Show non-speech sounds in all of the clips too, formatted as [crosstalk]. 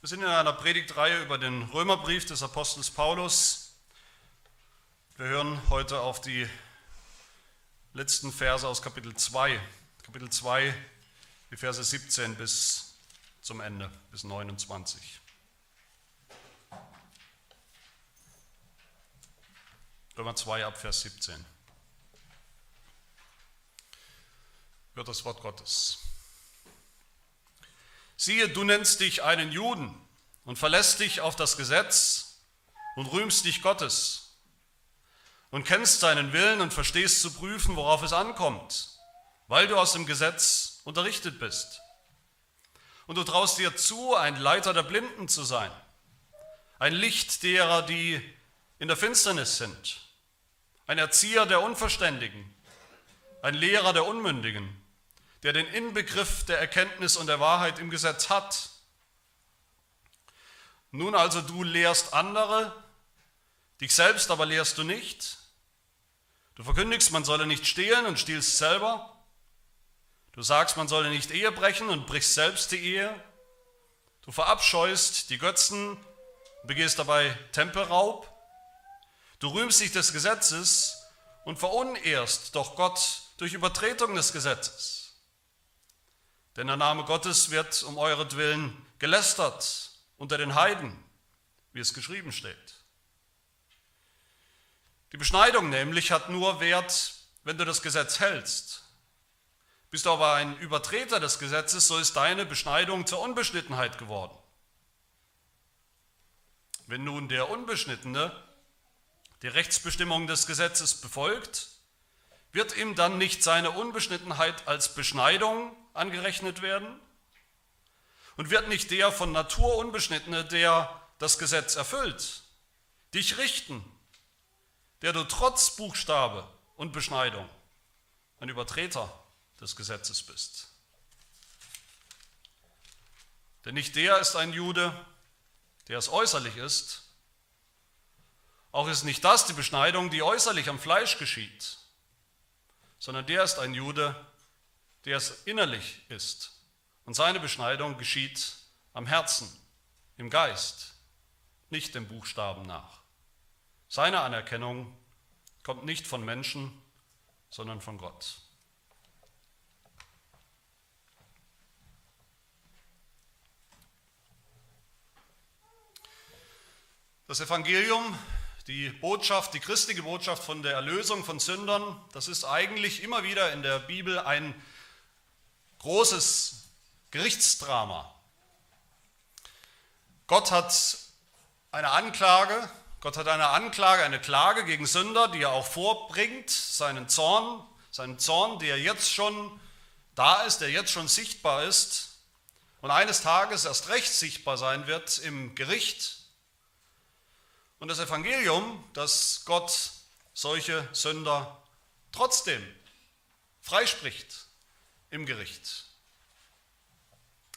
Wir sind in einer Predigtreihe über den Römerbrief des Apostels Paulus. Wir hören heute auf die letzten Verse aus Kapitel 2. Kapitel 2, die Verse 17 bis zum Ende, bis 29. Römer 2 ab Vers 17. Hört das Wort Gottes. Siehe, du nennst dich einen Juden und verlässt dich auf das Gesetz und rühmst dich Gottes und kennst seinen Willen und verstehst zu prüfen, worauf es ankommt, weil du aus dem Gesetz unterrichtet bist. Und du traust dir zu, ein Leiter der Blinden zu sein, ein Licht derer, die in der Finsternis sind, ein Erzieher der Unverständigen, ein Lehrer der Unmündigen der den Inbegriff der Erkenntnis und der Wahrheit im Gesetz hat. Nun also du lehrst andere, dich selbst aber lehrst du nicht. Du verkündigst, man solle nicht stehlen und stiehlst selber. Du sagst, man solle nicht Ehe brechen und brichst selbst die Ehe. Du verabscheust die Götzen, begehst dabei Tempelraub. Du rühmst dich des Gesetzes und verunehrst doch Gott durch Übertretung des Gesetzes. Denn der Name Gottes wird um euretwillen gelästert unter den Heiden, wie es geschrieben steht. Die Beschneidung nämlich hat nur Wert, wenn du das Gesetz hältst. Bist du aber ein Übertreter des Gesetzes, so ist deine Beschneidung zur Unbeschnittenheit geworden. Wenn nun der Unbeschnittene die Rechtsbestimmung des Gesetzes befolgt, wird ihm dann nicht seine Unbeschnittenheit als Beschneidung angerechnet werden? Und wird nicht der von Natur Unbeschnittene, der das Gesetz erfüllt, dich richten, der du trotz Buchstabe und Beschneidung ein Übertreter des Gesetzes bist? Denn nicht der ist ein Jude, der es äußerlich ist, auch ist nicht das die Beschneidung, die äußerlich am Fleisch geschieht, sondern der ist ein Jude, der es innerlich ist. Und seine Beschneidung geschieht am Herzen, im Geist, nicht dem Buchstaben nach. Seine Anerkennung kommt nicht von Menschen, sondern von Gott. Das Evangelium, die Botschaft, die christliche Botschaft von der Erlösung von Sündern, das ist eigentlich immer wieder in der Bibel ein großes Gerichtsdrama. Gott hat eine Anklage, Gott hat eine Anklage, eine Klage gegen Sünder, die er auch vorbringt, seinen Zorn, seinen Zorn, der jetzt schon da ist, der jetzt schon sichtbar ist und eines Tages erst recht sichtbar sein wird im Gericht. Und das Evangelium, dass Gott solche Sünder trotzdem freispricht, im Gericht.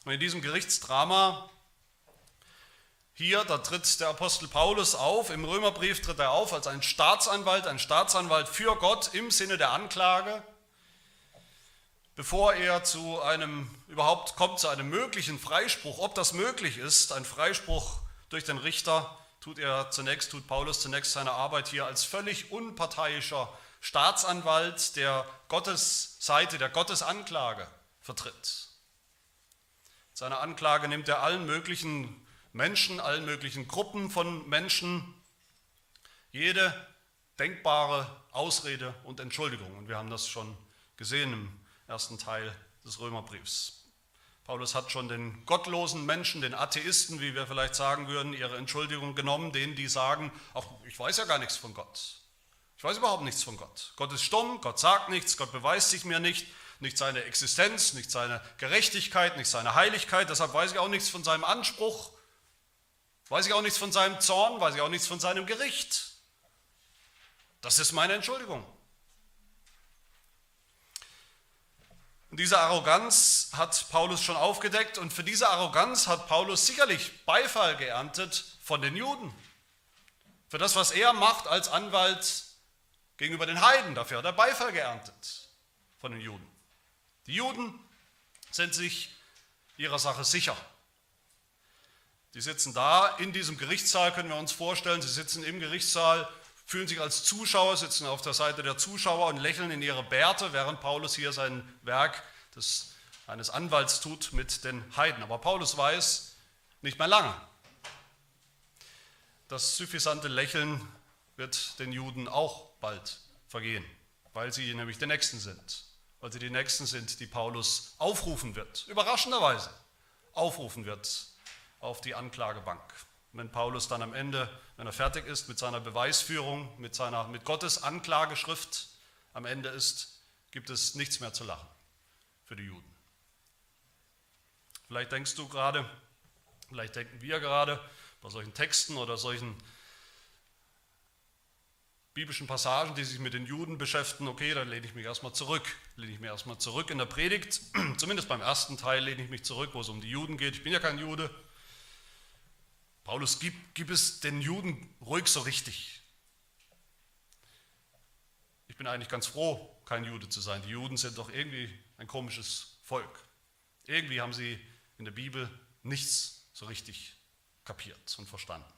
Und in diesem Gerichtsdrama hier, da tritt der Apostel Paulus auf, im Römerbrief tritt er auf als ein Staatsanwalt, ein Staatsanwalt für Gott im Sinne der Anklage, bevor er zu einem, überhaupt kommt zu einem möglichen Freispruch, ob das möglich ist, ein Freispruch durch den Richter, tut er zunächst, tut Paulus zunächst seine Arbeit hier als völlig unparteiischer Staatsanwalt, der Gottes Seite, der Gottes Anklage vertritt. Seine Anklage nimmt er allen möglichen Menschen, allen möglichen Gruppen von Menschen jede denkbare Ausrede und Entschuldigung. Und wir haben das schon gesehen im ersten Teil des Römerbriefs. Paulus hat schon den gottlosen Menschen, den Atheisten, wie wir vielleicht sagen würden, ihre Entschuldigung genommen, denen die sagen, ach, ich weiß ja gar nichts von Gott. Ich weiß überhaupt nichts von Gott. Gott ist stumm, Gott sagt nichts, Gott beweist sich mir nicht, nicht seine Existenz, nicht seine Gerechtigkeit, nicht seine Heiligkeit. Deshalb weiß ich auch nichts von seinem Anspruch, weiß ich auch nichts von seinem Zorn, weiß ich auch nichts von seinem Gericht. Das ist meine Entschuldigung. Und diese Arroganz hat Paulus schon aufgedeckt und für diese Arroganz hat Paulus sicherlich Beifall geerntet von den Juden. Für das, was er macht als Anwalt gegenüber den Heiden. Dafür hat er Beifall geerntet von den Juden. Die Juden sind sich ihrer Sache sicher. Die sitzen da in diesem Gerichtssaal, können wir uns vorstellen. Sie sitzen im Gerichtssaal, fühlen sich als Zuschauer, sitzen auf der Seite der Zuschauer und lächeln in ihre Bärte, während Paulus hier sein Werk des, eines Anwalts tut mit den Heiden. Aber Paulus weiß nicht mehr lange. Das suffisante Lächeln wird den Juden auch bald vergehen, weil sie nämlich die Nächsten sind. Weil sie die Nächsten sind, die Paulus aufrufen wird, überraschenderweise aufrufen wird auf die Anklagebank. Wenn Paulus dann am Ende, wenn er fertig ist mit seiner Beweisführung, mit, seiner, mit Gottes Anklageschrift am Ende ist, gibt es nichts mehr zu lachen für die Juden. Vielleicht denkst du gerade, vielleicht denken wir gerade bei solchen Texten oder solchen biblischen Passagen, die sich mit den Juden beschäftigen, okay, dann lehne ich mich erstmal zurück. Lehne ich mich erstmal zurück in der Predigt. [clears throat] Zumindest beim ersten Teil lehne ich mich zurück, wo es um die Juden geht. Ich bin ja kein Jude. Paulus, gib, gib es den Juden ruhig so richtig. Ich bin eigentlich ganz froh, kein Jude zu sein. Die Juden sind doch irgendwie ein komisches Volk. Irgendwie haben sie in der Bibel nichts so richtig kapiert und verstanden.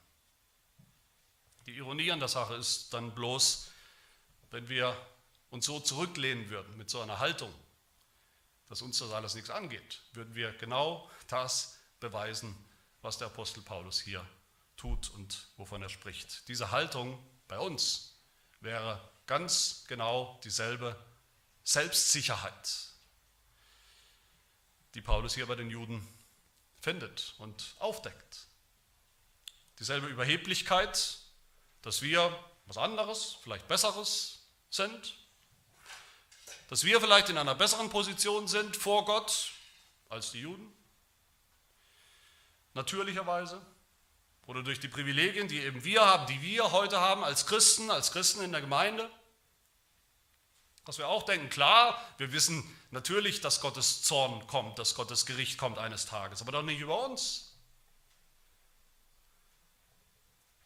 Die Ironie an der Sache ist dann bloß, wenn wir uns so zurücklehnen würden mit so einer Haltung, dass uns das alles nichts angeht, würden wir genau das beweisen, was der Apostel Paulus hier tut und wovon er spricht. Diese Haltung bei uns wäre ganz genau dieselbe Selbstsicherheit, die Paulus hier bei den Juden findet und aufdeckt. Dieselbe Überheblichkeit, dass wir was anderes, vielleicht Besseres sind, dass wir vielleicht in einer besseren Position sind vor Gott als die Juden, natürlicherweise, oder durch die Privilegien, die eben wir haben, die wir heute haben als Christen, als Christen in der Gemeinde. Dass wir auch denken, klar, wir wissen natürlich, dass Gottes Zorn kommt, dass Gottes Gericht kommt eines Tages, aber doch nicht über uns.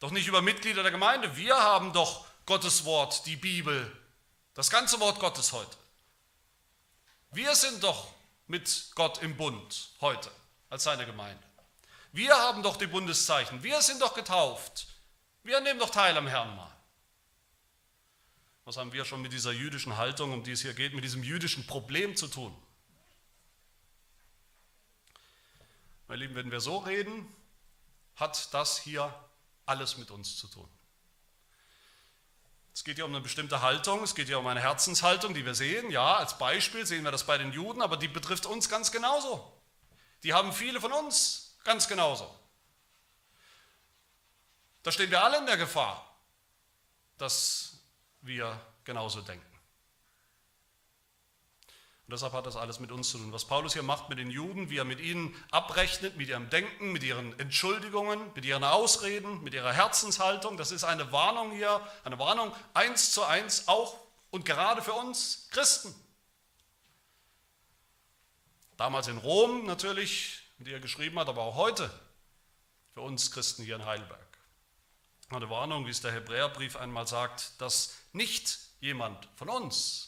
Doch nicht über Mitglieder der Gemeinde. Wir haben doch Gottes Wort, die Bibel, das ganze Wort Gottes heute. Wir sind doch mit Gott im Bund heute als seine Gemeinde. Wir haben doch die Bundeszeichen. Wir sind doch getauft. Wir nehmen doch teil am Herrn mal. Was haben wir schon mit dieser jüdischen Haltung, um die es hier geht, mit diesem jüdischen Problem zu tun? Meine Lieben, wenn wir so reden, hat das hier alles mit uns zu tun. Es geht hier um eine bestimmte Haltung, es geht hier um eine Herzenshaltung, die wir sehen. Ja, als Beispiel sehen wir das bei den Juden, aber die betrifft uns ganz genauso. Die haben viele von uns ganz genauso. Da stehen wir alle in der Gefahr, dass wir genauso denken. Und deshalb hat das alles mit uns zu tun. Was Paulus hier macht mit den Juden, wie er mit ihnen abrechnet, mit ihrem Denken, mit ihren Entschuldigungen, mit ihren Ausreden, mit ihrer Herzenshaltung, das ist eine Warnung hier, eine Warnung eins zu eins auch und gerade für uns Christen. Damals in Rom natürlich, mit ihr geschrieben hat, aber auch heute für uns Christen hier in Heidelberg. Eine Warnung, wie es der Hebräerbrief einmal sagt, dass nicht jemand von uns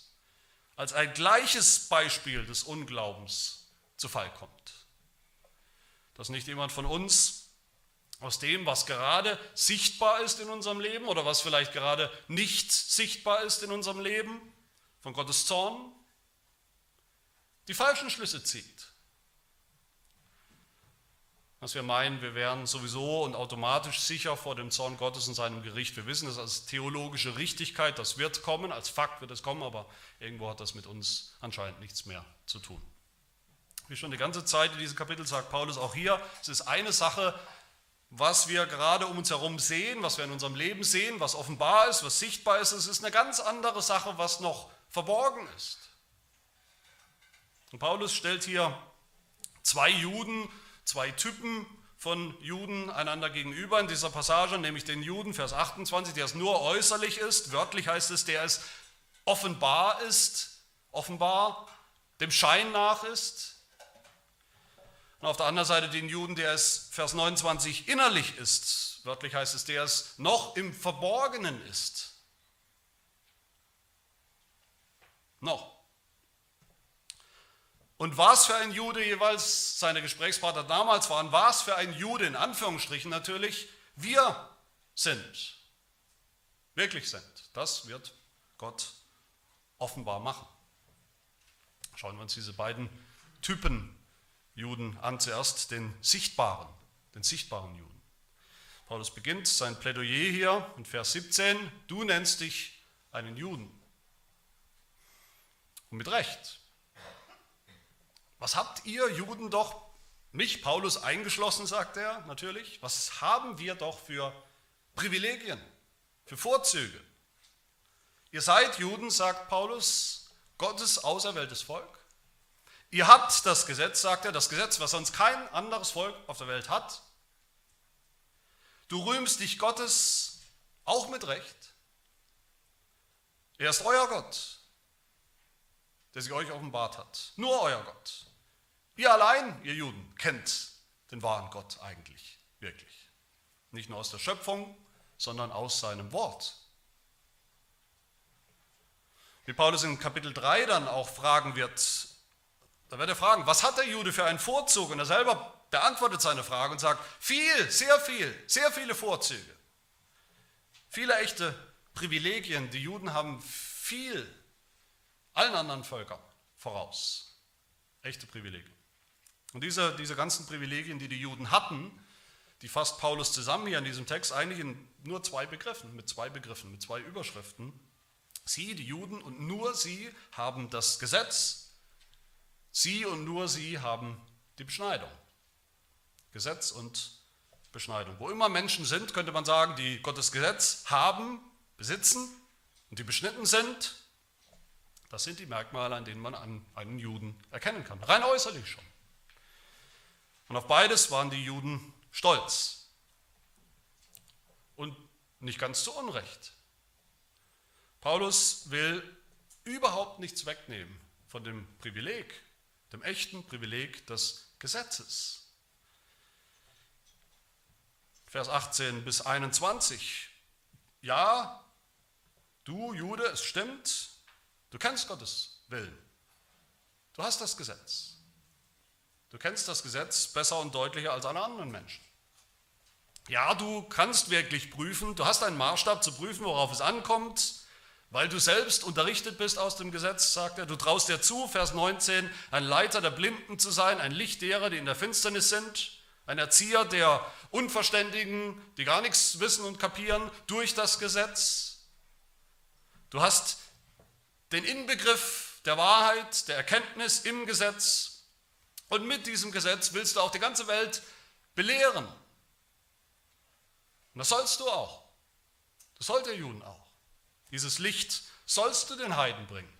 als ein gleiches Beispiel des Unglaubens zu Fall kommt. Dass nicht jemand von uns aus dem, was gerade sichtbar ist in unserem Leben oder was vielleicht gerade nicht sichtbar ist in unserem Leben, von Gottes Zorn, die falschen Schlüsse zieht dass wir meinen, wir wären sowieso und automatisch sicher vor dem Zorn Gottes und seinem Gericht. Wir wissen das als theologische Richtigkeit, das wird kommen, als Fakt wird es kommen, aber irgendwo hat das mit uns anscheinend nichts mehr zu tun. Wie schon die ganze Zeit in diesem Kapitel sagt Paulus auch hier, es ist eine Sache, was wir gerade um uns herum sehen, was wir in unserem Leben sehen, was offenbar ist, was sichtbar ist. Es ist eine ganz andere Sache, was noch verborgen ist. Und Paulus stellt hier zwei Juden zwei Typen von Juden einander gegenüber in dieser Passage, nämlich den Juden, Vers 28, der es nur äußerlich ist, wörtlich heißt es, der es offenbar ist, offenbar dem Schein nach ist. Und auf der anderen Seite den Juden, der es, Vers 29, innerlich ist, wörtlich heißt es, der es noch im Verborgenen ist. Noch. Und was für ein Jude jeweils seine Gesprächspartner damals waren, was für ein Jude in Anführungsstrichen natürlich wir sind, wirklich sind. Das wird Gott offenbar machen. Schauen wir uns diese beiden Typen Juden an. Zuerst den sichtbaren, den sichtbaren Juden. Paulus beginnt sein Plädoyer hier in Vers 17. Du nennst dich einen Juden. Und mit Recht. Was habt ihr Juden doch, mich Paulus eingeschlossen, sagt er natürlich, was haben wir doch für Privilegien, für Vorzüge? Ihr seid Juden, sagt Paulus, Gottes auserwähltes Volk. Ihr habt das Gesetz, sagt er, das Gesetz, was sonst kein anderes Volk auf der Welt hat. Du rühmst dich Gottes auch mit Recht. Er ist euer Gott, der sich euch offenbart hat. Nur euer Gott. Ihr allein, ihr Juden, kennt den wahren Gott eigentlich, wirklich. Nicht nur aus der Schöpfung, sondern aus seinem Wort. Wie Paulus in Kapitel 3 dann auch fragen wird, da wird er fragen, was hat der Jude für einen Vorzug? Und er selber beantwortet seine Frage und sagt, viel, sehr viel, sehr viele Vorzüge. Viele echte Privilegien. Die Juden haben viel allen anderen Völkern voraus. Echte Privilegien. Und diese, diese ganzen Privilegien, die die Juden hatten, die fasst Paulus zusammen hier in diesem Text eigentlich in nur zwei Begriffen, mit zwei Begriffen, mit zwei Überschriften. Sie, die Juden und nur sie haben das Gesetz Sie und nur sie haben die Beschneidung. Gesetz und Beschneidung. Wo immer Menschen sind, könnte man sagen, die Gottes Gesetz haben, besitzen und die beschnitten sind, das sind die Merkmale, an denen man einen Juden erkennen kann. Rein äußerlich schon. Und auf beides waren die Juden stolz. Und nicht ganz zu Unrecht. Paulus will überhaupt nichts wegnehmen von dem Privileg, dem echten Privileg des Gesetzes. Vers 18 bis 21. Ja, du Jude, es stimmt, du kennst Gottes Willen. Du hast das Gesetz. Du kennst das Gesetz besser und deutlicher als alle anderen Menschen. Ja, du kannst wirklich prüfen, du hast einen Maßstab zu prüfen, worauf es ankommt. Weil du selbst unterrichtet bist aus dem Gesetz, sagt er, du traust dir zu, Vers 19, ein Leiter der Blinden zu sein, ein Licht derer, die in der Finsternis sind, ein Erzieher der Unverständigen, die gar nichts wissen und kapieren, durch das Gesetz. Du hast den Inbegriff der Wahrheit, der Erkenntnis im Gesetz und mit diesem Gesetz willst du auch die ganze Welt belehren. Und das sollst du auch. Das sollte der Juden auch. Dieses Licht sollst du den Heiden bringen.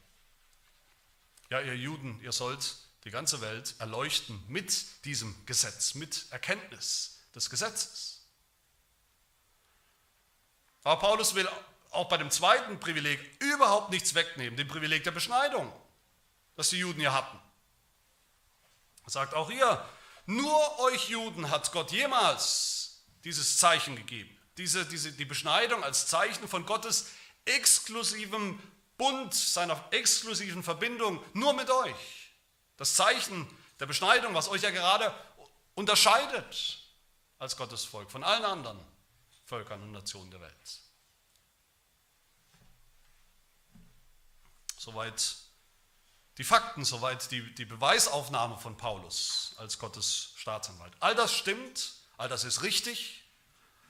Ja, ihr Juden, ihr sollt die ganze Welt erleuchten mit diesem Gesetz, mit Erkenntnis des Gesetzes. Aber Paulus will auch bei dem zweiten Privileg überhaupt nichts wegnehmen, dem Privileg der Beschneidung, das die Juden ja hatten. Sagt auch hier, nur euch Juden hat Gott jemals dieses Zeichen gegeben, diese, diese, die Beschneidung als Zeichen von Gottes exklusivem Bund, seiner exklusiven Verbindung nur mit euch. Das Zeichen der Beschneidung, was euch ja gerade unterscheidet als Gottes Volk von allen anderen Völkern und Nationen der Welt. Soweit die Fakten, soweit die, die Beweisaufnahme von Paulus als Gottes Staatsanwalt. All das stimmt, all das ist richtig,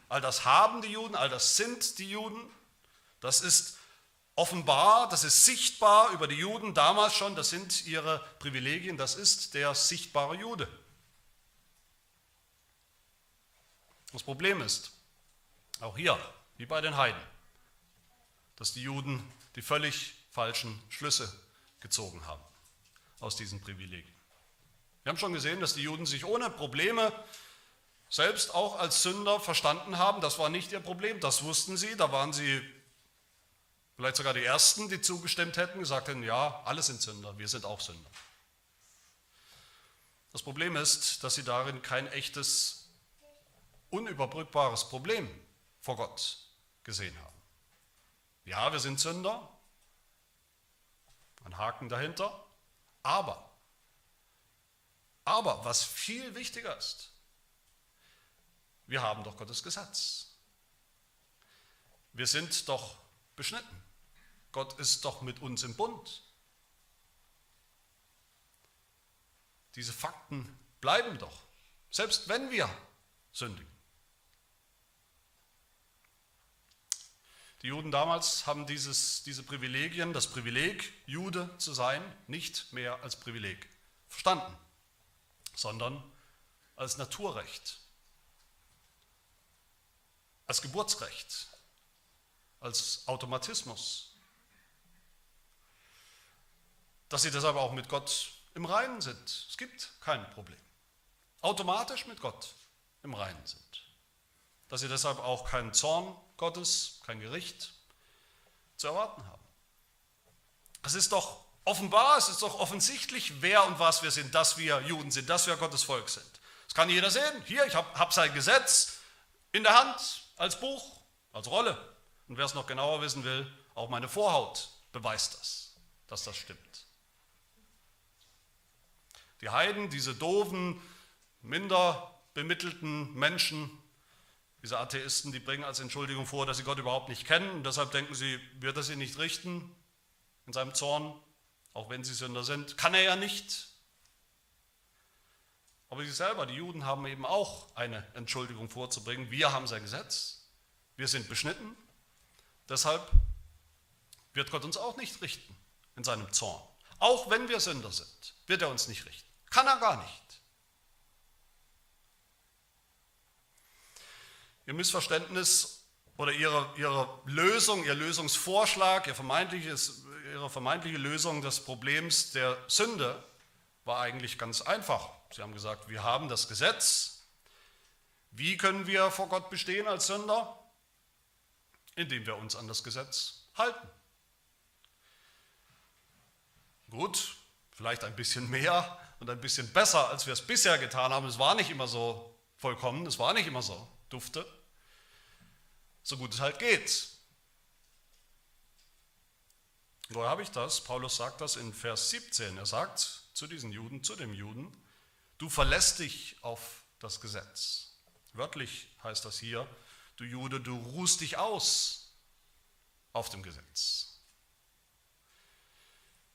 all das haben die Juden, all das sind die Juden. Das ist offenbar, das ist sichtbar über die Juden damals schon, das sind ihre Privilegien, das ist der sichtbare Jude. Das Problem ist, auch hier, wie bei den Heiden, dass die Juden die völlig falschen Schlüsse gezogen haben aus diesen Privilegien. Wir haben schon gesehen, dass die Juden sich ohne Probleme selbst auch als Sünder verstanden haben. Das war nicht ihr Problem, das wussten sie, da waren sie Vielleicht sogar die Ersten, die zugestimmt hätten, gesagt hätten, ja, alle sind Sünder, wir sind auch Sünder. Das Problem ist, dass sie darin kein echtes, unüberbrückbares Problem vor Gott gesehen haben. Ja, wir sind Sünder, ein Haken dahinter, aber Aber was viel wichtiger ist, wir haben doch Gottes Gesetz. Wir sind doch beschnitten. Gott ist doch mit uns im Bund. Diese Fakten bleiben doch, selbst wenn wir sündigen. Die Juden damals haben dieses, diese Privilegien, das Privileg, Jude zu sein, nicht mehr als Privileg verstanden, sondern als Naturrecht, als Geburtsrecht, als Automatismus. Dass sie deshalb auch mit Gott im Reinen sind. Es gibt kein Problem. Automatisch mit Gott im Reinen sind. Dass sie deshalb auch keinen Zorn Gottes, kein Gericht zu erwarten haben. Es ist doch offenbar, es ist doch offensichtlich, wer und was wir sind, dass wir Juden sind, dass wir Gottes Volk sind. Das kann jeder sehen. Hier, ich habe hab sein Gesetz in der Hand, als Buch, als Rolle. Und wer es noch genauer wissen will, auch meine Vorhaut beweist das, dass das stimmt. Die Heiden, diese doofen, minder bemittelten Menschen, diese Atheisten, die bringen als Entschuldigung vor, dass sie Gott überhaupt nicht kennen und deshalb denken sie, wird er sie nicht richten in seinem Zorn, auch wenn sie Sünder sind. Kann er ja nicht. Aber sie selber, die Juden, haben eben auch eine Entschuldigung vorzubringen. Wir haben sein Gesetz, wir sind beschnitten, Deshalb wird Gott uns auch nicht richten in seinem Zorn. Auch wenn wir Sünder sind, wird er uns nicht richten. Kann er gar nicht. Ihr Missverständnis oder ihre, ihre Lösung, ihr Lösungsvorschlag, ihr vermeintliches, ihre vermeintliche Lösung des Problems der Sünde war eigentlich ganz einfach. Sie haben gesagt, wir haben das Gesetz. Wie können wir vor Gott bestehen als Sünder? indem wir uns an das Gesetz halten. Gut, vielleicht ein bisschen mehr und ein bisschen besser, als wir es bisher getan haben. Es war nicht immer so vollkommen, es war nicht immer so dufte. So gut es halt geht. Woher habe ich das? Paulus sagt das in Vers 17. Er sagt zu diesen Juden, zu dem Juden, du verlässt dich auf das Gesetz. Wörtlich heißt das hier, du Jude, du ruhst dich aus auf dem Gesetz.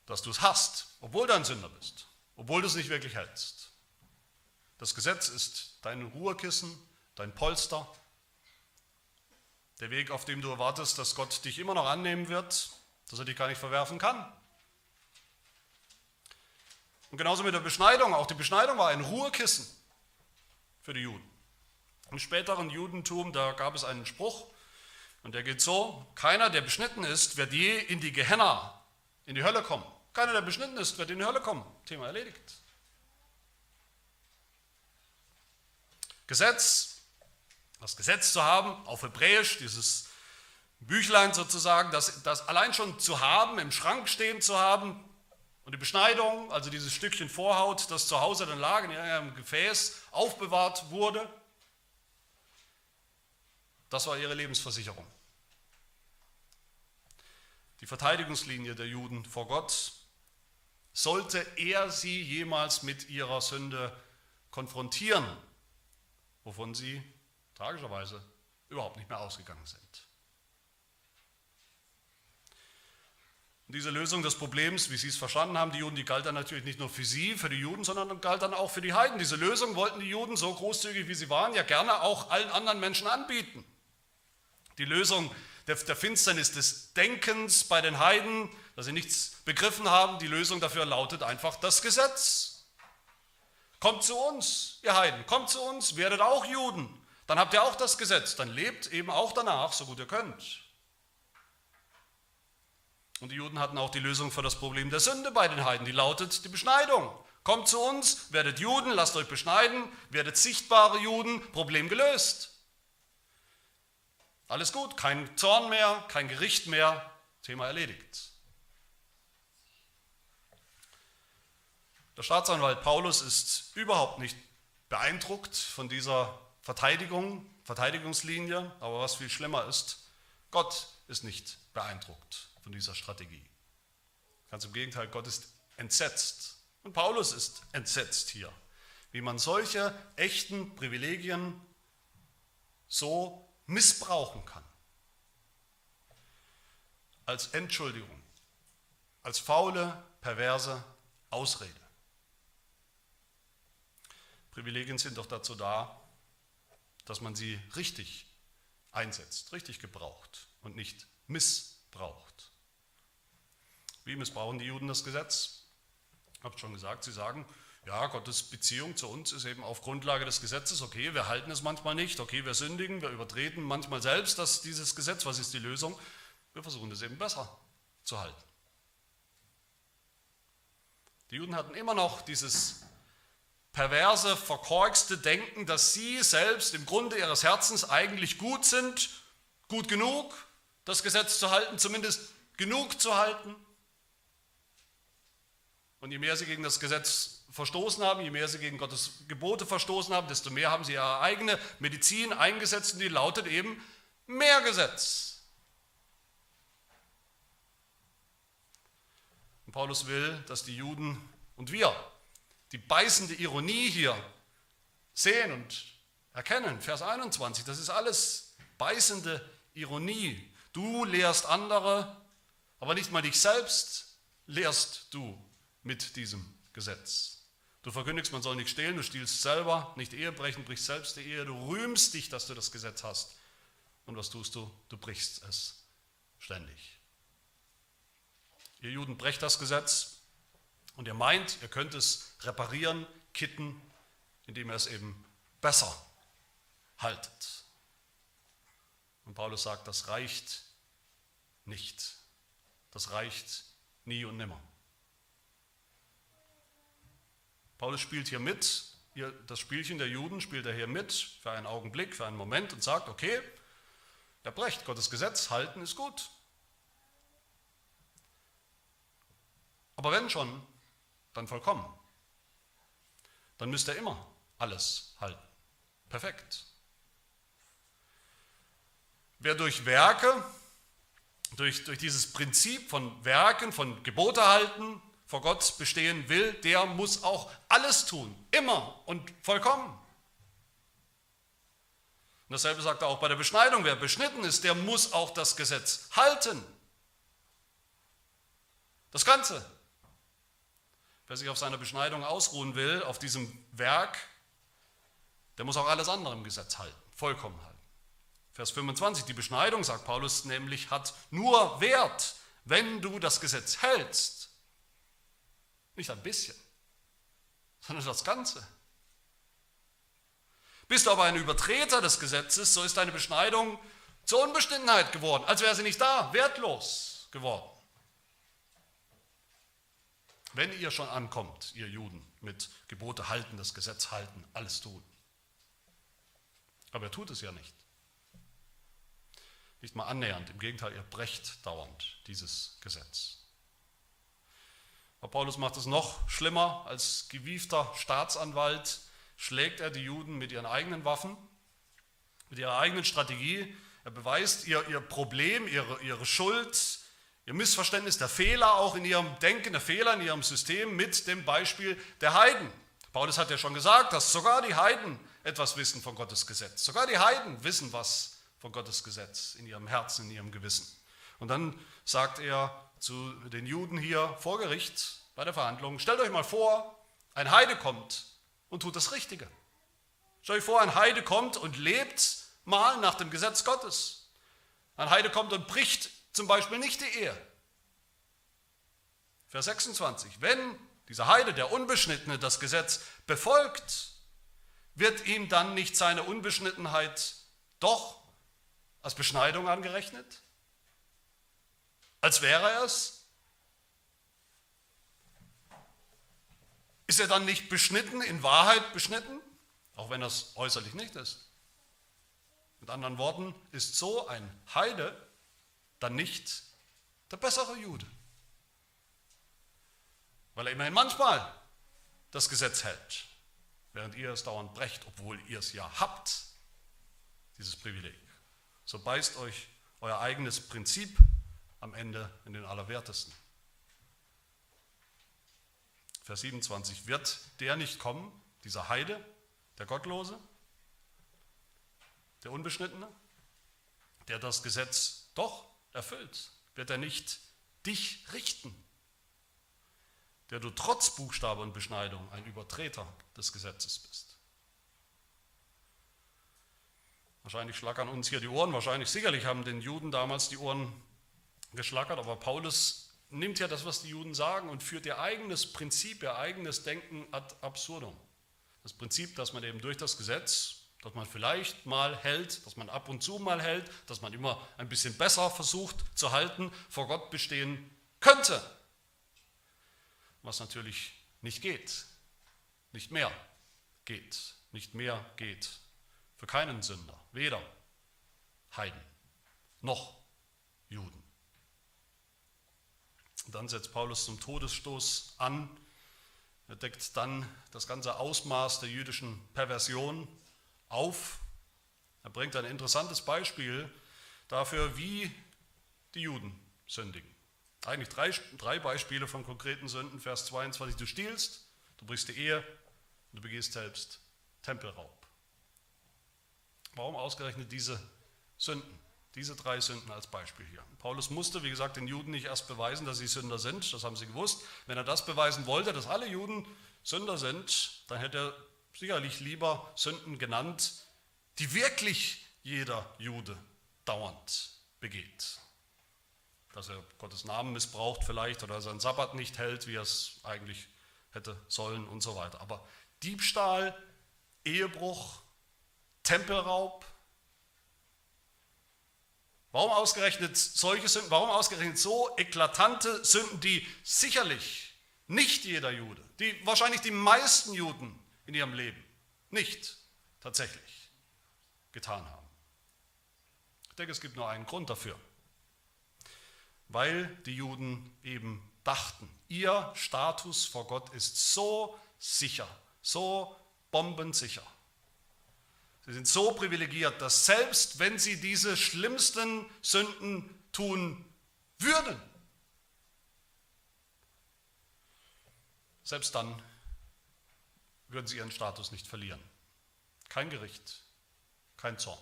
Dass du es hast, obwohl du ein Sünder bist, obwohl du es nicht wirklich hältst. Das Gesetz ist dein Ruhekissen, dein Polster, der Weg, auf dem du erwartest, dass Gott dich immer noch annehmen wird, dass er dich gar nicht verwerfen kann. Und genauso mit der Beschneidung. Auch die Beschneidung war ein Ruhekissen für die Juden. Im späteren Judentum, da gab es einen Spruch, und der geht so, keiner, der beschnitten ist, wird je in die Gehenna, in die Hölle kommen. Keiner, der beschnitten ist, wird in die Hölle kommen. Thema erledigt. Gesetz, das Gesetz zu haben, auf Hebräisch, dieses Büchlein sozusagen, das, das allein schon zu haben, im Schrank stehen zu haben, und die Beschneidung, also dieses Stückchen Vorhaut, das zu Hause dann lag, in ihrem Gefäß aufbewahrt wurde, das war ihre Lebensversicherung. Die Verteidigungslinie der Juden vor Gott, sollte er sie jemals mit ihrer Sünde konfrontieren, wovon sie tragischerweise überhaupt nicht mehr ausgegangen sind. Und diese Lösung des Problems, wie Sie es verstanden haben, die Juden, die galt dann natürlich nicht nur für Sie, für die Juden, sondern galt dann auch für die Heiden. Diese Lösung wollten die Juden, so großzügig wie sie waren, ja gerne auch allen anderen Menschen anbieten. Die Lösung der, der Finsternis des Denkens bei den Heiden, dass sie nichts begriffen haben, die Lösung dafür lautet einfach das Gesetz. Kommt zu uns, ihr Heiden, kommt zu uns, werdet auch Juden. Dann habt ihr auch das Gesetz, dann lebt eben auch danach, so gut ihr könnt. Und die Juden hatten auch die Lösung für das Problem der Sünde bei den Heiden, die lautet die Beschneidung. Kommt zu uns, werdet Juden, lasst euch beschneiden, werdet sichtbare Juden, Problem gelöst. Alles gut, kein Zorn mehr, kein Gericht mehr, Thema erledigt. Der Staatsanwalt Paulus ist überhaupt nicht beeindruckt von dieser Verteidigung, Verteidigungslinie, aber was viel schlimmer ist, Gott ist nicht beeindruckt von dieser Strategie. Ganz im Gegenteil, Gott ist entsetzt. Und Paulus ist entsetzt hier. wie man solche echten Privilegien so missbrauchen kann. Als Entschuldigung, als faule, perverse Ausrede. Privilegien sind doch dazu da, dass man sie richtig einsetzt, richtig gebraucht und nicht missbraucht. Wie missbrauchen die Juden das Gesetz? Ich habe schon gesagt, sie sagen, ja, Gottes Beziehung zu uns ist eben auf Grundlage des Gesetzes. Okay, wir halten es manchmal nicht. Okay, wir sündigen, wir übertreten manchmal selbst das, dieses Gesetz. Was ist die Lösung? Wir versuchen es eben besser zu halten. Die Juden hatten immer noch dieses perverse, verkorkste Denken, dass sie selbst im Grunde ihres Herzens eigentlich gut sind, gut genug, das Gesetz zu halten, zumindest genug zu halten. Und je mehr sie gegen das Gesetz verstoßen haben, je mehr sie gegen Gottes Gebote verstoßen haben, desto mehr haben sie ihre eigene Medizin eingesetzt und die lautet eben mehr Gesetz. Und Paulus will, dass die Juden und wir die beißende Ironie hier sehen und erkennen. Vers 21, das ist alles beißende Ironie. Du lehrst andere, aber nicht mal dich selbst lehrst du mit diesem Gesetz. Du verkündigst, man soll nicht stehlen, du stiehlst selber, nicht Ehe brechen, brichst selbst die Ehe, du rühmst dich, dass du das Gesetz hast. Und was tust du? Du brichst es ständig. Ihr Juden brecht das Gesetz und ihr meint, ihr könnt es reparieren, kitten, indem ihr es eben besser haltet. Und Paulus sagt, das reicht nicht. Das reicht nie und nimmer. Paulus spielt hier mit, das Spielchen der Juden spielt er hier mit für einen Augenblick, für einen Moment und sagt, okay, er brecht Gottes Gesetz, halten ist gut. Aber wenn schon, dann vollkommen. Dann müsste er immer alles halten. Perfekt. Wer durch Werke, durch, durch dieses Prinzip von Werken, von Gebote halten, vor Gott bestehen will, der muss auch alles tun, immer und vollkommen. Und dasselbe sagt er auch bei der Beschneidung. Wer beschnitten ist, der muss auch das Gesetz halten. Das Ganze. Wer sich auf seiner Beschneidung ausruhen will, auf diesem Werk, der muss auch alles andere im Gesetz halten, vollkommen halten. Vers 25, die Beschneidung, sagt Paulus nämlich, hat nur Wert, wenn du das Gesetz hältst. Nicht ein bisschen, sondern das Ganze. Bist du aber ein Übertreter des Gesetzes, so ist deine Beschneidung zur Unbestimmtheit geworden, als wäre sie nicht da, wertlos geworden. Wenn ihr schon ankommt, ihr Juden, mit Gebote halten, das Gesetz halten, alles tun. Aber er tut es ja nicht. Nicht mal annähernd, im Gegenteil, ihr brecht dauernd dieses Gesetz. Aber Paulus macht es noch schlimmer. Als gewiefter Staatsanwalt schlägt er die Juden mit ihren eigenen Waffen, mit ihrer eigenen Strategie. Er beweist ihr, ihr Problem, ihre, ihre Schuld, ihr Missverständnis, der Fehler auch in ihrem Denken, der Fehler in ihrem System mit dem Beispiel der Heiden. Paulus hat ja schon gesagt, dass sogar die Heiden etwas wissen von Gottes Gesetz. Sogar die Heiden wissen was von Gottes Gesetz in ihrem Herzen, in ihrem Gewissen. Und dann sagt er, zu den Juden hier vor Gericht bei der Verhandlung, stellt euch mal vor, ein Heide kommt und tut das Richtige. Stellt euch vor, ein Heide kommt und lebt mal nach dem Gesetz Gottes. Ein Heide kommt und bricht zum Beispiel nicht die Ehe. Vers 26. Wenn dieser Heide, der Unbeschnittene, das Gesetz befolgt, wird ihm dann nicht seine Unbeschnittenheit doch als Beschneidung angerechnet? als wäre er es? Ist er dann nicht beschnitten, in Wahrheit beschnitten, auch wenn das äußerlich nicht ist? Mit anderen Worten, ist so ein Heide dann nicht der bessere Jude, weil er immerhin manchmal das Gesetz hält, während ihr es dauernd brecht, obwohl ihr es ja habt, dieses Privileg. So beißt euch euer eigenes Prinzip am Ende in den Allerwertesten. Vers 27, wird der nicht kommen, dieser Heide, der Gottlose, der Unbeschnittene, der das Gesetz doch erfüllt, wird er nicht dich richten, der du trotz Buchstabe und Beschneidung ein Übertreter des Gesetzes bist. Wahrscheinlich schlackern uns hier die Ohren, wahrscheinlich sicherlich haben den Juden damals die Ohren geschlackert, aber Paulus nimmt ja das, was die Juden sagen und führt ihr eigenes Prinzip, ihr eigenes Denken ad absurdum. Das Prinzip, dass man eben durch das Gesetz, dass man vielleicht mal hält, dass man ab und zu mal hält, dass man immer ein bisschen besser versucht zu halten, vor Gott bestehen könnte. Was natürlich nicht geht, nicht mehr geht, nicht mehr geht für keinen Sünder, weder Heiden noch Juden. Dann setzt Paulus zum Todesstoß an. Er deckt dann das ganze Ausmaß der jüdischen Perversion auf. Er bringt ein interessantes Beispiel dafür, wie die Juden sündigen. Eigentlich drei, drei Beispiele von konkreten Sünden. Vers 22, du stiehlst, du brichst die Ehe und du begehst selbst Tempelraub. Warum ausgerechnet diese Sünden? Diese drei Sünden als Beispiel hier. Paulus musste, wie gesagt, den Juden nicht erst beweisen, dass sie Sünder sind, das haben sie gewusst. Wenn er das beweisen wollte, dass alle Juden Sünder sind, dann hätte er sicherlich lieber Sünden genannt, die wirklich jeder Jude dauernd begeht. Dass er Gottes Namen missbraucht vielleicht oder seinen Sabbat nicht hält, wie er es eigentlich hätte sollen und so weiter. Aber Diebstahl, Ehebruch, Tempelraub, Warum ausgerechnet solche Sünden? Warum ausgerechnet so eklatante Sünden, die sicherlich nicht jeder Jude, die wahrscheinlich die meisten Juden in ihrem Leben nicht tatsächlich getan haben? Ich denke, es gibt nur einen Grund dafür. Weil die Juden eben dachten, ihr Status vor Gott ist so sicher, so bombensicher, Sie sind so privilegiert, dass selbst wenn sie diese schlimmsten Sünden tun würden, selbst dann würden sie ihren Status nicht verlieren. Kein Gericht, kein Zorn.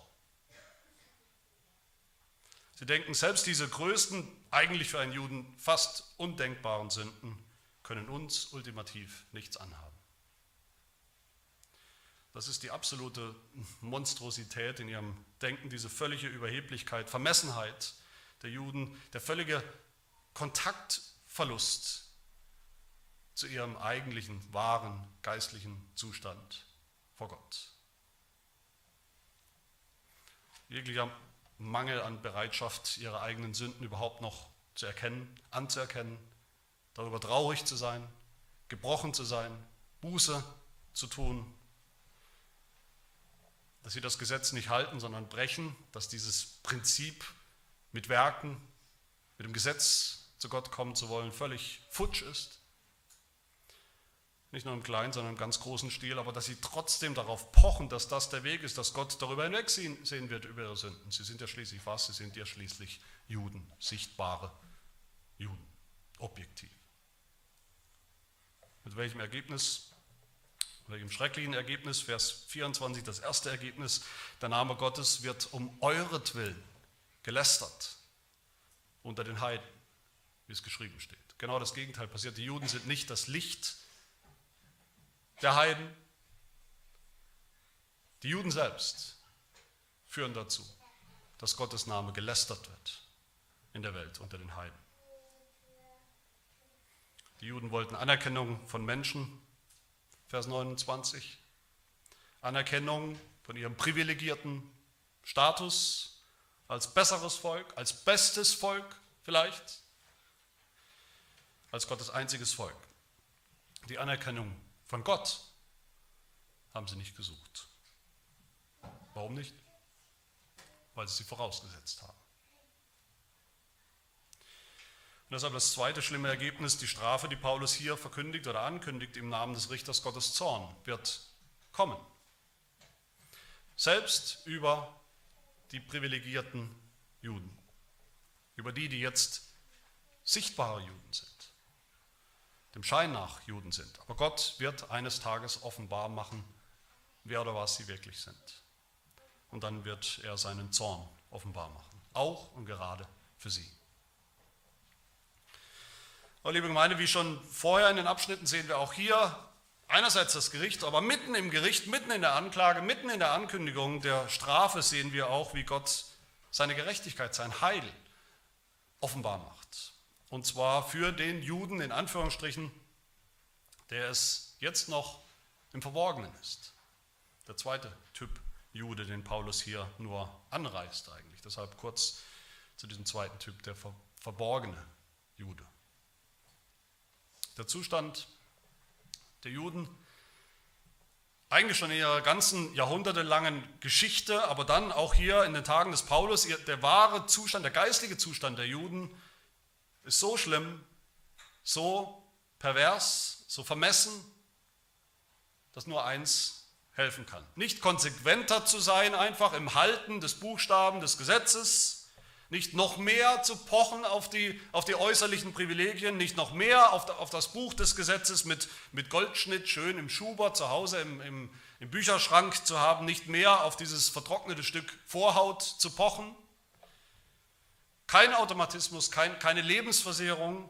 Sie denken, selbst diese größten, eigentlich für einen Juden fast undenkbaren Sünden können uns ultimativ nichts anhaben. Das ist die absolute Monstrosität in ihrem Denken, diese völlige Überheblichkeit, Vermessenheit der Juden, der völlige Kontaktverlust zu ihrem eigentlichen, wahren geistlichen Zustand vor Gott. Jeglicher Mangel an Bereitschaft, ihre eigenen Sünden überhaupt noch zu erkennen, anzuerkennen, darüber traurig zu sein, gebrochen zu sein, Buße zu tun, dass sie das Gesetz nicht halten, sondern brechen, dass dieses Prinzip mit Werken, mit dem Gesetz zu Gott kommen zu wollen, völlig futsch ist. Nicht nur im kleinen, sondern im ganz großen Stil, aber dass sie trotzdem darauf pochen, dass das der Weg ist, dass Gott darüber hinwegsehen wird über ihre Sünden. Sie sind ja schließlich was? Sie sind ja schließlich Juden, sichtbare Juden, objektiv. Mit welchem Ergebnis? welchem schrecklichen Ergebnis, Vers 24, das erste Ergebnis, der Name Gottes wird um euretwillen gelästert unter den Heiden, wie es geschrieben steht. Genau das Gegenteil passiert. Die Juden sind nicht das Licht der Heiden. Die Juden selbst führen dazu, dass Gottes Name gelästert wird in der Welt unter den Heiden. Die Juden wollten Anerkennung von Menschen, Vers 29. Anerkennung von ihrem privilegierten Status als besseres Volk, als bestes Volk vielleicht, als Gottes einziges Volk. Die Anerkennung von Gott haben sie nicht gesucht. Warum nicht? Weil sie sie vorausgesetzt haben. Und deshalb das zweite schlimme Ergebnis, die Strafe, die Paulus hier verkündigt oder ankündigt im Namen des Richters Gottes Zorn, wird kommen. Selbst über die privilegierten Juden, über die, die jetzt sichtbare Juden sind. Dem Schein nach Juden sind. Aber Gott wird eines Tages offenbar machen, wer oder was sie wirklich sind. Und dann wird er seinen Zorn offenbar machen, auch und gerade für sie. Aber liebe Gemeinde, wie schon vorher in den Abschnitten sehen wir auch hier einerseits das Gericht, aber mitten im Gericht, mitten in der Anklage, mitten in der Ankündigung der Strafe sehen wir auch, wie Gott seine Gerechtigkeit, sein Heil offenbar macht. Und zwar für den Juden in Anführungsstrichen, der es jetzt noch im Verborgenen ist. Der zweite Typ Jude, den Paulus hier nur anreißt eigentlich. Deshalb kurz zu diesem zweiten Typ, der verborgene Jude. Der Zustand der Juden, eigentlich schon in ihrer ganzen jahrhundertelangen Geschichte, aber dann auch hier in den Tagen des Paulus, der wahre Zustand, der geistliche Zustand der Juden ist so schlimm, so pervers, so vermessen, dass nur eins helfen kann. Nicht konsequenter zu sein, einfach im Halten des Buchstaben des Gesetzes, nicht noch mehr zu pochen auf die, auf die äußerlichen Privilegien, nicht noch mehr auf, auf das Buch des Gesetzes mit, mit Goldschnitt schön im Schuber zu Hause im, im, im Bücherschrank zu haben, nicht mehr auf dieses vertrocknete Stück Vorhaut zu pochen. Kein Automatismus, kein, keine Lebensversicherung,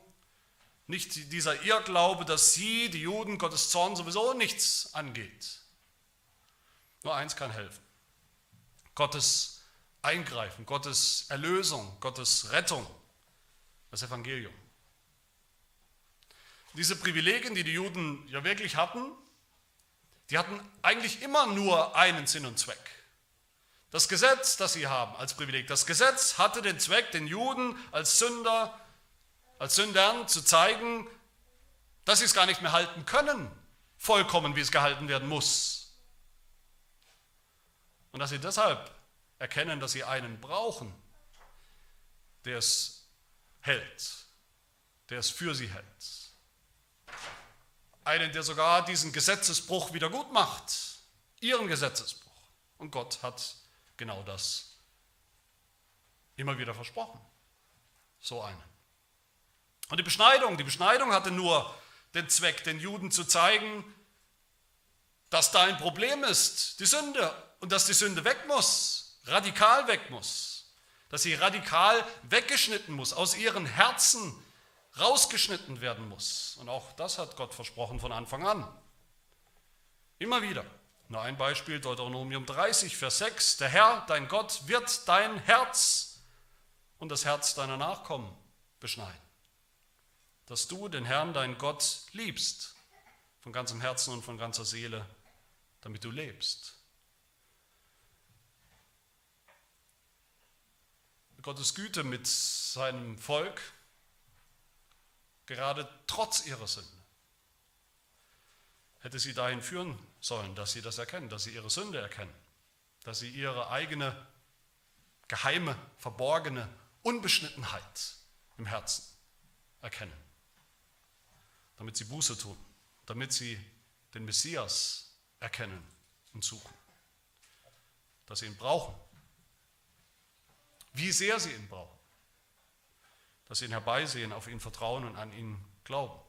nicht dieser Irrglaube, dass sie, die Juden, Gottes Zorn sowieso nichts angeht. Nur eins kann helfen. Gottes Eingreifen, Gottes Erlösung, Gottes Rettung, das Evangelium. Diese Privilegien, die die Juden ja wirklich hatten, die hatten eigentlich immer nur einen Sinn und Zweck. Das Gesetz, das sie haben als Privileg, das Gesetz hatte den Zweck, den Juden als Sünder als Sündern zu zeigen, dass sie es gar nicht mehr halten können, vollkommen, wie es gehalten werden muss. Und dass sie deshalb erkennen, dass sie einen brauchen, der es hält, der es für sie hält. Einen, der sogar diesen Gesetzesbruch wieder gut macht, ihren Gesetzesbruch. Und Gott hat genau das immer wieder versprochen. So einen. Und die Beschneidung, die Beschneidung hatte nur den Zweck, den Juden zu zeigen, dass da ein Problem ist, die Sünde, und dass die Sünde weg muss, radikal weg muss, dass sie radikal weggeschnitten muss, aus ihren Herzen rausgeschnitten werden muss. Und auch das hat Gott versprochen von Anfang an. Immer wieder. Nur ein Beispiel, Deuteronomium 30, Vers 6. Der Herr, dein Gott, wird dein Herz und das Herz deiner Nachkommen beschneiden dass du den Herrn, dein Gott, liebst, von ganzem Herzen und von ganzer Seele, damit du lebst. Gottes Güte mit seinem Volk, gerade trotz ihrer Sünde, hätte sie dahin führen sollen, dass sie das erkennen, dass sie ihre Sünde erkennen, dass sie ihre eigene geheime, verborgene Unbeschnittenheit im Herzen erkennen. Damit sie Buße tun, damit sie den Messias erkennen und suchen, dass sie ihn brauchen, wie sehr sie ihn brauchen, dass sie ihn herbeisehen, auf ihn vertrauen und an ihn glauben.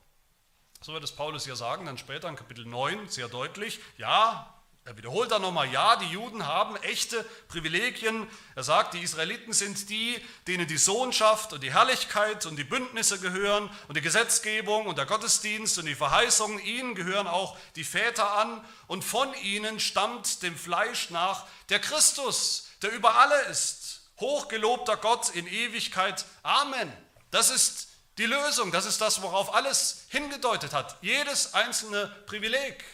So wird es Paulus hier sagen, dann später in Kapitel 9 sehr deutlich, ja, er wiederholt dann nochmal, ja, die Juden haben echte Privilegien. Er sagt, die Israeliten sind die, denen die Sohnschaft und die Herrlichkeit und die Bündnisse gehören und die Gesetzgebung und der Gottesdienst und die Verheißungen. Ihnen gehören auch die Väter an und von ihnen stammt dem Fleisch nach der Christus, der über alle ist. Hochgelobter Gott in Ewigkeit. Amen. Das ist die Lösung. Das ist das, worauf alles hingedeutet hat. Jedes einzelne Privileg,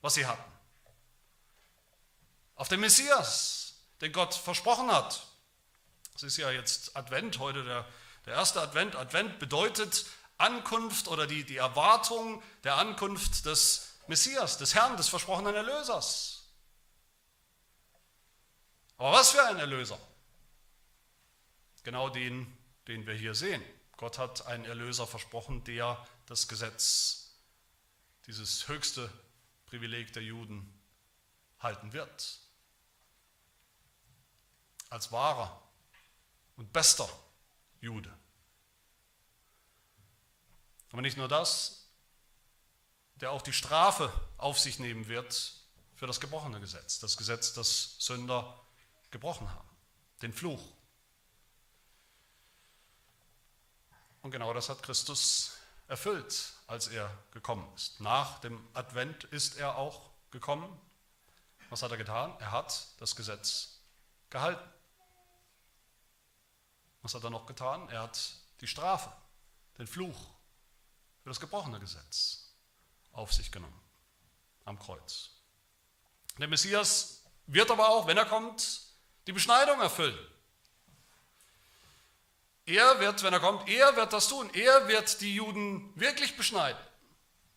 was sie hatten auf den Messias, den Gott versprochen hat. Es ist ja jetzt Advent, heute der, der erste Advent. Advent bedeutet Ankunft oder die, die Erwartung der Ankunft des Messias, des Herrn, des versprochenen Erlösers. Aber was für ein Erlöser? Genau den, den wir hier sehen. Gott hat einen Erlöser versprochen, der das Gesetz, dieses höchste Privileg der Juden, halten wird als wahrer und bester Jude. Aber nicht nur das, der auch die Strafe auf sich nehmen wird für das gebrochene Gesetz, das Gesetz, das Sünder gebrochen haben, den Fluch. Und genau das hat Christus erfüllt, als er gekommen ist. Nach dem Advent ist er auch gekommen. Was hat er getan? Er hat das Gesetz gehalten. Was hat er noch getan? Er hat die Strafe, den Fluch für das gebrochene Gesetz auf sich genommen am Kreuz. Der Messias wird aber auch, wenn er kommt, die Beschneidung erfüllen. Er wird, wenn er kommt, er wird das tun. Er wird die Juden wirklich beschneiden,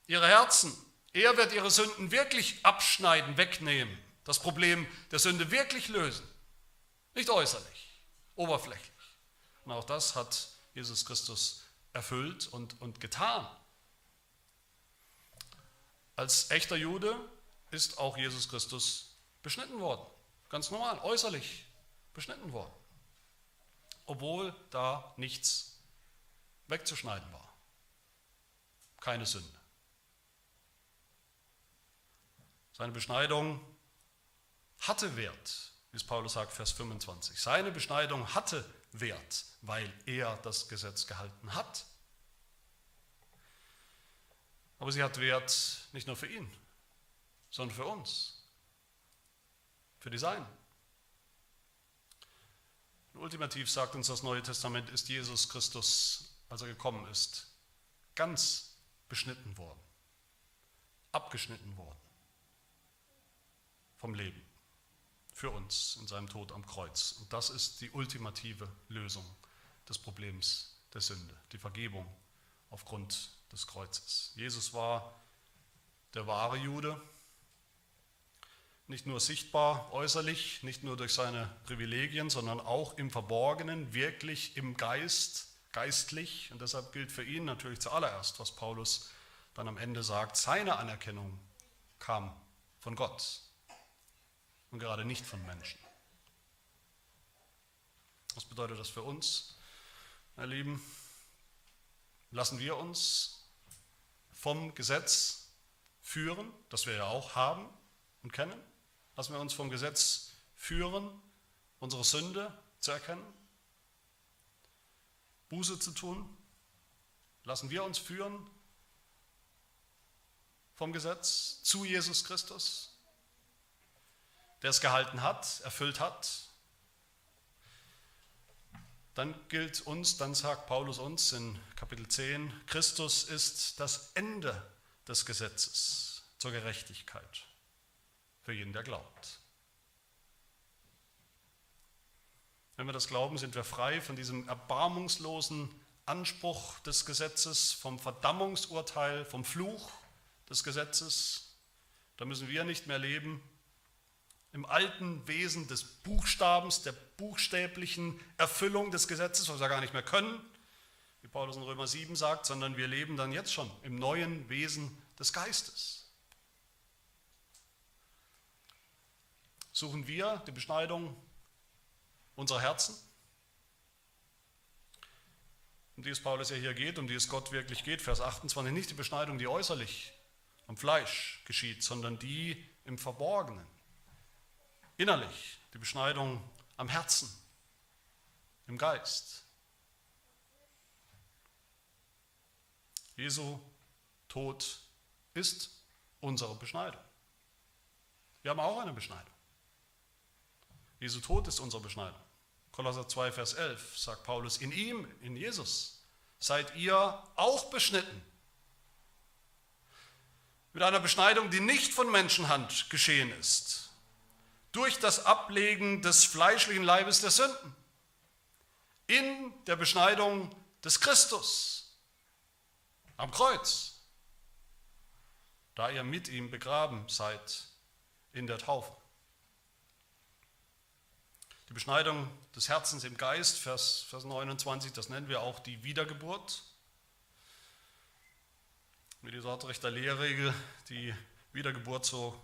ihre Herzen. Er wird ihre Sünden wirklich abschneiden, wegnehmen, das Problem der Sünde wirklich lösen. Nicht äußerlich, oberflächlich. Und auch das hat Jesus Christus erfüllt und, und getan. Als echter Jude ist auch Jesus Christus beschnitten worden. Ganz normal, äußerlich beschnitten worden. Obwohl da nichts wegzuschneiden war. Keine Sünde. Seine Beschneidung hatte Wert, wie es Paulus sagt, Vers 25. Seine Beschneidung hatte Wert, weil er das Gesetz gehalten hat. Aber sie hat Wert nicht nur für ihn, sondern für uns, für die Seinen. Ultimativ sagt uns das Neue Testament, ist Jesus Christus, als er gekommen ist, ganz beschnitten worden, abgeschnitten worden vom Leben für uns in seinem Tod am Kreuz. Und das ist die ultimative Lösung des Problems der Sünde, die Vergebung aufgrund des Kreuzes. Jesus war der wahre Jude, nicht nur sichtbar äußerlich, nicht nur durch seine Privilegien, sondern auch im Verborgenen, wirklich im Geist, geistlich. Und deshalb gilt für ihn natürlich zuallererst, was Paulus dann am Ende sagt, seine Anerkennung kam von Gott und gerade nicht von Menschen. Was bedeutet das für uns, meine Lieben? Lassen wir uns vom Gesetz führen, das wir ja auch haben und kennen? Lassen wir uns vom Gesetz führen, unsere Sünde zu erkennen, Buße zu tun? Lassen wir uns führen vom Gesetz zu Jesus Christus, der es gehalten hat, erfüllt hat? Dann gilt uns, dann sagt Paulus uns in Kapitel 10, Christus ist das Ende des Gesetzes zur Gerechtigkeit für jeden, der glaubt. Wenn wir das glauben, sind wir frei von diesem erbarmungslosen Anspruch des Gesetzes, vom Verdammungsurteil, vom Fluch des Gesetzes. Da müssen wir nicht mehr leben im alten Wesen des Buchstabens, der buchstäblichen Erfüllung des Gesetzes, was wir gar nicht mehr können, wie Paulus in Römer 7 sagt, sondern wir leben dann jetzt schon im neuen Wesen des Geistes. Suchen wir die Beschneidung unserer Herzen, um die es Paulus ja hier geht, um die es Gott wirklich geht, Vers 28, nicht die Beschneidung, die äußerlich am Fleisch geschieht, sondern die im Verborgenen, innerlich, die Beschneidung am Herzen, im Geist. Jesu Tod ist unsere Beschneidung. Wir haben auch eine Beschneidung. Jesu Tod ist unsere Beschneidung. Kolosser 2, Vers 11 sagt Paulus, in ihm, in Jesus, seid ihr auch beschnitten. Mit einer Beschneidung, die nicht von Menschenhand geschehen ist. Durch das Ablegen des fleischlichen Leibes der Sünden. In der Beschneidung des Christus am Kreuz. Da ihr mit ihm begraben seid in der Taufe. Die Beschneidung des Herzens im Geist, Vers, Vers 29, das nennen wir auch die Wiedergeburt. Wie die Sortrechter Lehrregel die Wiedergeburt so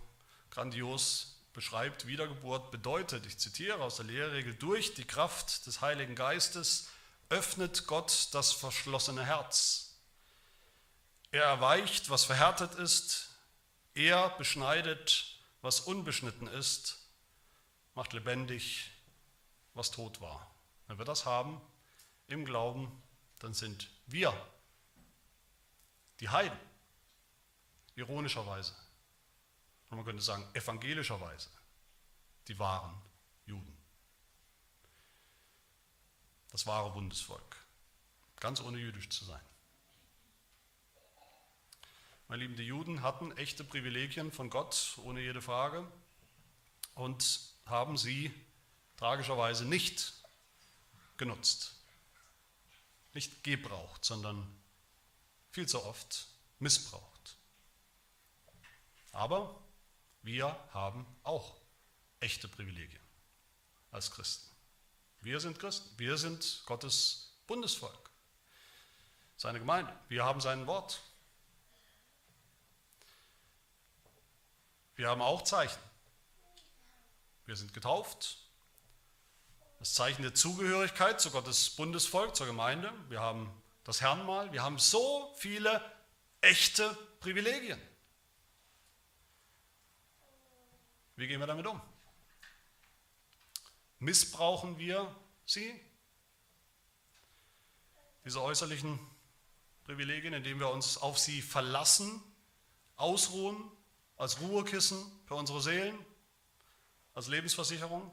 grandios beschreibt. Wiedergeburt bedeutet, ich zitiere aus der Lehrregel, durch die Kraft des Heiligen Geistes öffnet Gott das verschlossene Herz, Er erweicht, was verhärtet ist. Er beschneidet, was unbeschnitten ist. Macht lebendig, was tot war. Wenn wir das haben im Glauben, dann sind wir, die Heiden, ironischerweise, und man könnte sagen evangelischerweise, die wahren Juden. Das wahre Bundesvolk. Ganz ohne jüdisch zu sein. Meine Lieben, die Juden hatten echte Privilegien von Gott, ohne jede Frage, und haben sie tragischerweise nicht genutzt, nicht gebraucht, sondern viel zu oft missbraucht. Aber wir haben auch echte Privilegien als Christen. Wir sind Christen, wir sind Gottes Bundesvolk, seine Gemeinde, wir haben sein Wort. Wir haben auch Zeichen. Wir sind getauft. Das Zeichen der Zugehörigkeit zu Gottes Bundesvolk, zur Gemeinde. Wir haben das Herrnmal. Wir haben so viele echte Privilegien. Wie gehen wir damit um? Missbrauchen wir sie? Diese äußerlichen Privilegien, indem wir uns auf sie verlassen, ausruhen, als Ruhekissen für unsere Seelen, als Lebensversicherung,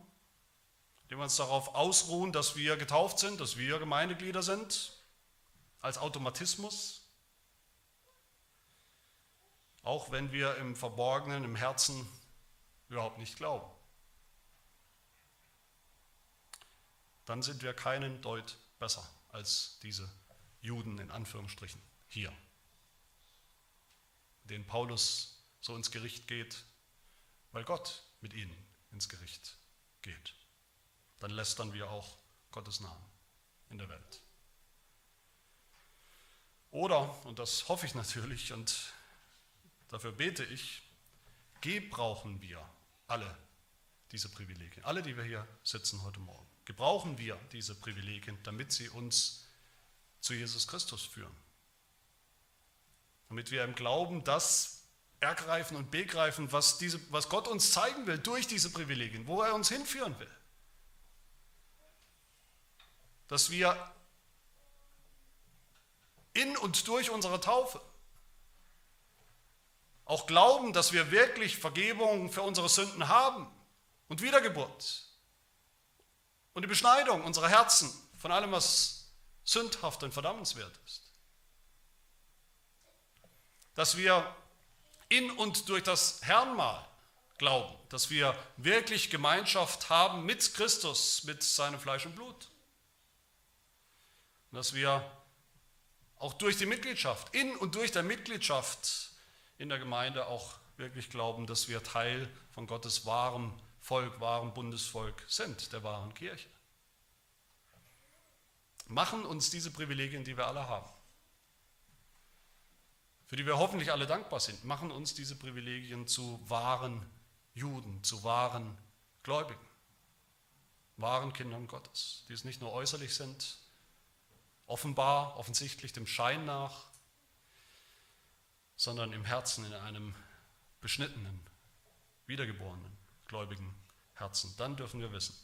indem wir uns darauf ausruhen, dass wir getauft sind, dass wir Gemeindeglieder sind, als Automatismus, auch wenn wir im Verborgenen, im Herzen überhaupt nicht glauben. Dann sind wir keinen Deut besser als diese Juden in Anführungsstrichen hier, denen Paulus so ins Gericht geht, weil Gott mit ihnen ins Gericht geht. Dann lästern wir auch Gottes Namen in der Welt. Oder, und das hoffe ich natürlich und dafür bete ich, gebrauchen wir alle diese Privilegien, alle, die wir hier sitzen heute Morgen, gebrauchen wir diese Privilegien, damit sie uns zu Jesus Christus führen. Damit wir im Glauben das ergreifen und begreifen, was, diese, was Gott uns zeigen will durch diese Privilegien, wo er uns hinführen will. Dass wir in und durch unsere Taufe auch glauben, dass wir wirklich Vergebung für unsere Sünden haben und Wiedergeburt und die Beschneidung unserer Herzen von allem, was sündhaft und verdammenswert ist. Dass wir in und durch das Herrnmal glauben, dass wir wirklich Gemeinschaft haben mit Christus, mit seinem Fleisch und Blut. Und dass wir auch durch die Mitgliedschaft, in und durch der Mitgliedschaft in der Gemeinde auch wirklich glauben, dass wir Teil von Gottes wahrem Volk, wahrem Bundesvolk sind, der wahren Kirche. Machen uns diese Privilegien, die wir alle haben, für die wir hoffentlich alle dankbar sind, machen uns diese Privilegien zu wahren Juden, zu wahren Gläubigen, wahren Kindern Gottes, die es nicht nur äußerlich sind, offenbar, offensichtlich dem Schein nach, sondern im Herzen in einem beschnittenen, wiedergeborenen, gläubigen Herzen. Dann dürfen wir wissen,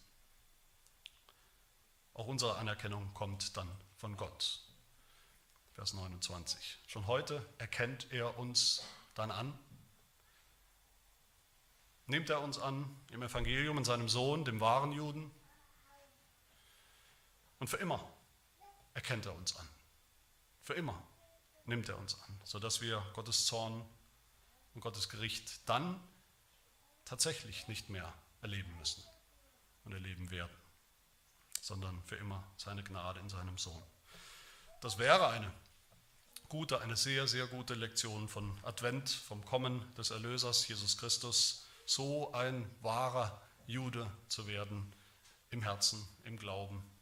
auch unsere Anerkennung kommt dann von Gott. Vers 29. Schon heute erkennt er uns dann an. Nimmt er uns an im Evangelium, in seinem Sohn, dem wahren Juden. Und für immer erkennt er uns an. Für immer nimmt er uns an, sodass wir Gottes Zorn und Gottes Gericht dann tatsächlich nicht mehr erleben müssen und erleben werden, sondern für immer seine Gnade in seinem Sohn. Das wäre eine gute, eine sehr, sehr gute Lektion von Advent, vom Kommen des Erlösers Jesus Christus, so ein wahrer Jude zu werden im Herzen, im Glauben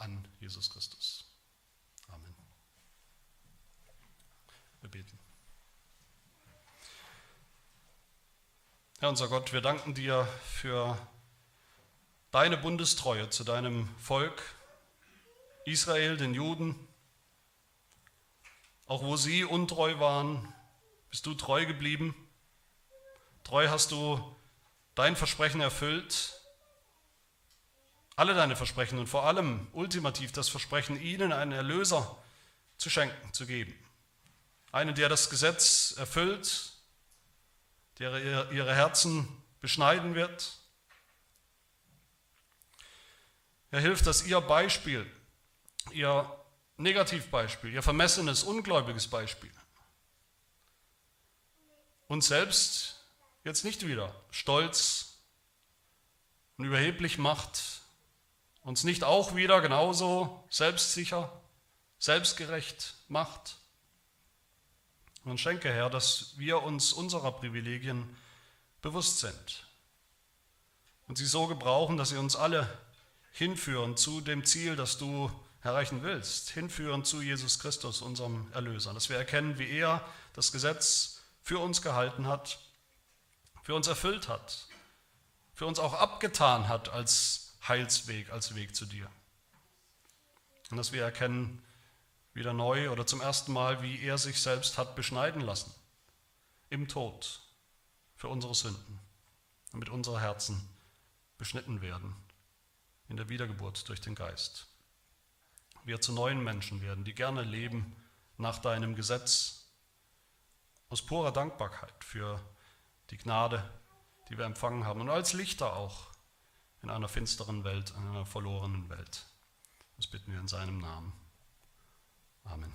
an Jesus Christus. Wir beten. Herr unser Gott, wir danken dir für deine Bundestreue zu deinem Volk, Israel, den Juden. Auch wo sie untreu waren, bist du treu geblieben. Treu hast du dein Versprechen erfüllt. Alle deine Versprechen und vor allem ultimativ das Versprechen, ihnen einen Erlöser zu schenken, zu geben. Einen, der das Gesetz erfüllt, der ihre Herzen beschneiden wird. Er hilft, dass ihr Beispiel, ihr Negativbeispiel, ihr vermessenes, ungläubiges Beispiel uns selbst jetzt nicht wieder stolz und überheblich macht, uns nicht auch wieder genauso selbstsicher, selbstgerecht macht. Und schenke, Herr, dass wir uns unserer Privilegien bewusst sind und sie so gebrauchen, dass sie uns alle hinführen zu dem Ziel, das du erreichen willst, hinführen zu Jesus Christus, unserem Erlöser, dass wir erkennen, wie er das Gesetz für uns gehalten hat, für uns erfüllt hat, für uns auch abgetan hat als Heilsweg, als Weg zu dir. Und dass wir erkennen, wieder neu oder zum ersten Mal, wie er sich selbst hat beschneiden lassen im Tod für unsere Sünden, damit unsere Herzen beschnitten werden in der Wiedergeburt durch den Geist. Wir zu neuen Menschen werden, die gerne leben nach deinem Gesetz, aus purer Dankbarkeit für die Gnade, die wir empfangen haben und als Lichter auch in einer finsteren Welt, in einer verlorenen Welt. Das bitten wir in seinem Namen. Amen.